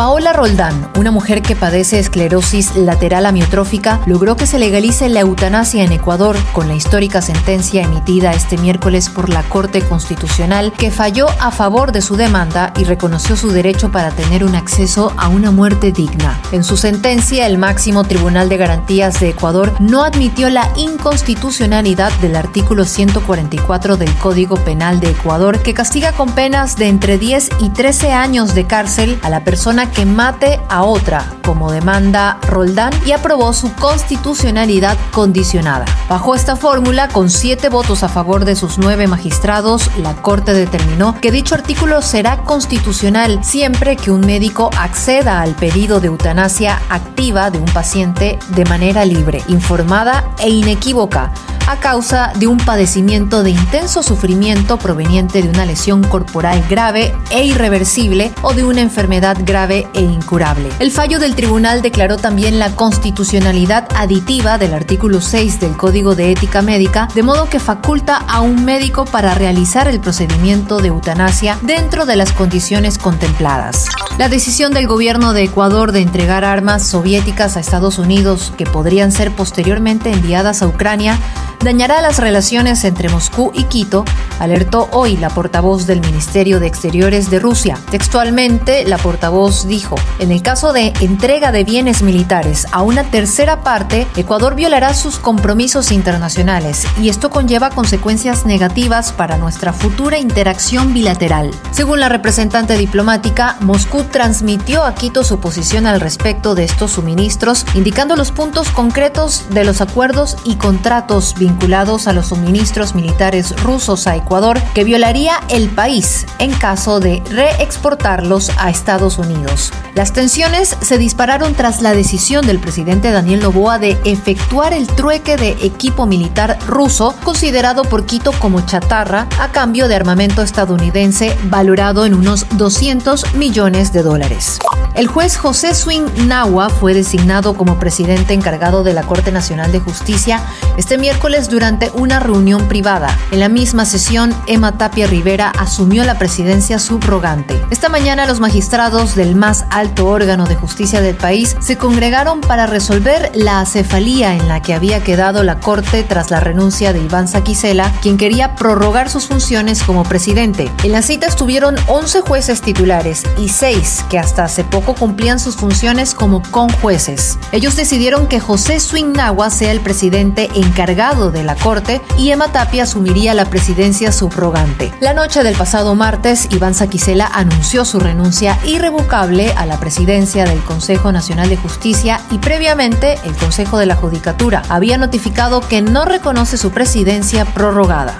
Paola Roldán, una mujer que padece esclerosis lateral amiotrófica, logró que se legalice la eutanasia en Ecuador con la histórica sentencia emitida este miércoles por la Corte Constitucional que falló a favor de su demanda y reconoció su derecho para tener un acceso a una muerte digna. En su sentencia, el máximo Tribunal de Garantías de Ecuador no admitió la inconstitucionalidad del artículo 144 del Código Penal de Ecuador que castiga con penas de entre 10 y 13 años de cárcel a la persona que mate a otra, como demanda Roldán, y aprobó su constitucionalidad condicionada. Bajo esta fórmula, con siete votos a favor de sus nueve magistrados, la Corte determinó que dicho artículo será constitucional siempre que un médico acceda al pedido de eutanasia activa de un paciente de manera libre, informada e inequívoca a causa de un padecimiento de intenso sufrimiento proveniente de una lesión corporal grave e irreversible o de una enfermedad grave e incurable. El fallo del tribunal declaró también la constitucionalidad aditiva del artículo 6 del Código de Ética Médica, de modo que faculta a un médico para realizar el procedimiento de eutanasia dentro de las condiciones contempladas. La decisión del gobierno de Ecuador de entregar armas soviéticas a Estados Unidos, que podrían ser posteriormente enviadas a Ucrania, dañará las relaciones entre Moscú y Quito, alertó hoy la portavoz del Ministerio de Exteriores de Rusia. Textualmente, la portavoz dijo, en el caso de entrega de bienes militares a una tercera parte, Ecuador violará sus compromisos internacionales y esto conlleva consecuencias negativas para nuestra futura interacción bilateral. Según la representante diplomática, Moscú transmitió a Quito su posición al respecto de estos suministros, indicando los puntos concretos de los acuerdos y contratos vinculados vinculados a los suministros militares rusos a Ecuador que violaría el país en caso de reexportarlos a Estados Unidos. Las tensiones se dispararon tras la decisión del presidente Daniel Noboa de efectuar el trueque de equipo militar ruso considerado por Quito como chatarra a cambio de armamento estadounidense valorado en unos 200 millones de dólares. El juez José Swing Nahua fue designado como presidente encargado de la Corte Nacional de Justicia este miércoles durante una reunión privada. En la misma sesión, Emma Tapia Rivera asumió la presidencia subrogante. Esta mañana los magistrados del más alto órgano de justicia del país se congregaron para resolver la acefalía en la que había quedado la Corte tras la renuncia de Iván Saquicela, quien quería prorrogar sus funciones como presidente. En la cita estuvieron 11 jueces titulares y 6 que hasta hace poco cumplían sus funciones como conjueces. Ellos decidieron que José Swinagua sea el presidente encargado de la Corte y Emma Tapia asumiría la presidencia subrogante. La noche del pasado martes, Iván Saquicela anunció su renuncia irrevocable a la presidencia del Consejo Nacional de Justicia y previamente el Consejo de la Judicatura había notificado que no reconoce su presidencia prorrogada.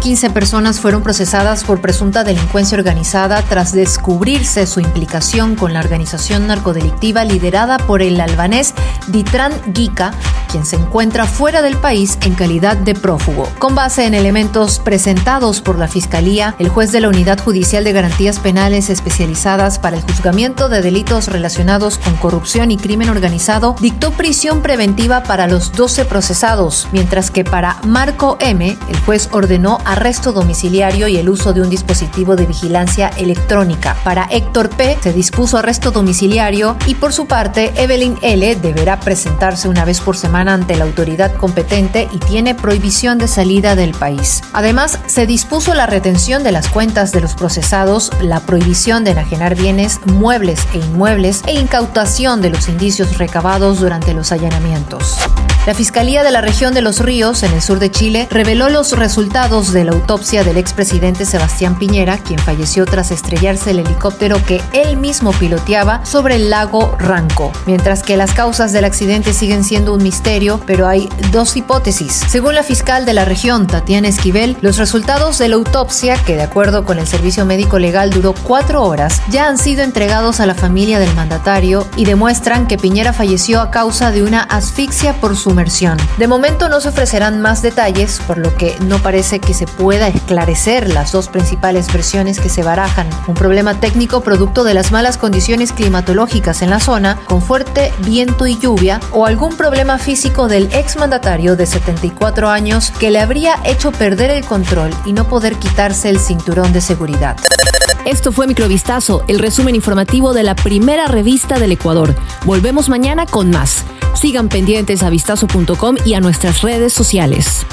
15 personas fueron procesadas por presunta delincuencia organizada tras descubrirse su implicación con la organización narcodelictiva liderada por el albanés Ditran Gika, quien se encuentra fuera del país en calidad de prófugo. Con base en elementos presentados por la Fiscalía, el juez de la Unidad Judicial de Garantías Penales especializadas para el juzgamiento de delitos relacionados con corrupción y crimen organizado dictó prisión preventiva para los 12 procesados, mientras que para Marco M, el juez ordenó arresto domiciliario y el uso de un dispositivo de vigilancia electrónica. Para Héctor P. se dispuso arresto domiciliario y por su parte Evelyn L. deberá presentarse una vez por semana ante la autoridad competente y tiene prohibición de salida del país. Además, se dispuso la retención de las cuentas de los procesados, la prohibición de enajenar bienes muebles e inmuebles e incautación de los indicios recabados durante los allanamientos. La Fiscalía de la región de Los Ríos, en el sur de Chile, reveló los resultados de la autopsia del expresidente Sebastián Piñera, quien falleció tras estrellarse el helicóptero que él mismo piloteaba sobre el lago Ranco. Mientras que las causas del accidente siguen siendo un misterio, pero hay dos hipótesis. Según la fiscal de la región, Tatiana Esquivel, los resultados de la autopsia, que de acuerdo con el servicio médico legal duró cuatro horas, ya han sido entregados a la familia del mandatario y demuestran que Piñera falleció a causa de una asfixia por su De momento no se ofrecerán más detalles, por lo que no parece que se pueda esclarecer las dos principales versiones que se barajan. Un problema técnico producto de las malas condiciones climatológicas en la zona, con fuerte viento y lluvia, o algún problema físico del exmandatario de 74 años que le habría hecho perder el control y no poder quitarse el cinturón de seguridad. Esto fue Microvistazo, el resumen informativo de la primera revista del Ecuador. Volvemos mañana con más. Sigan pendientes a vistazo.com y a nuestras redes sociales.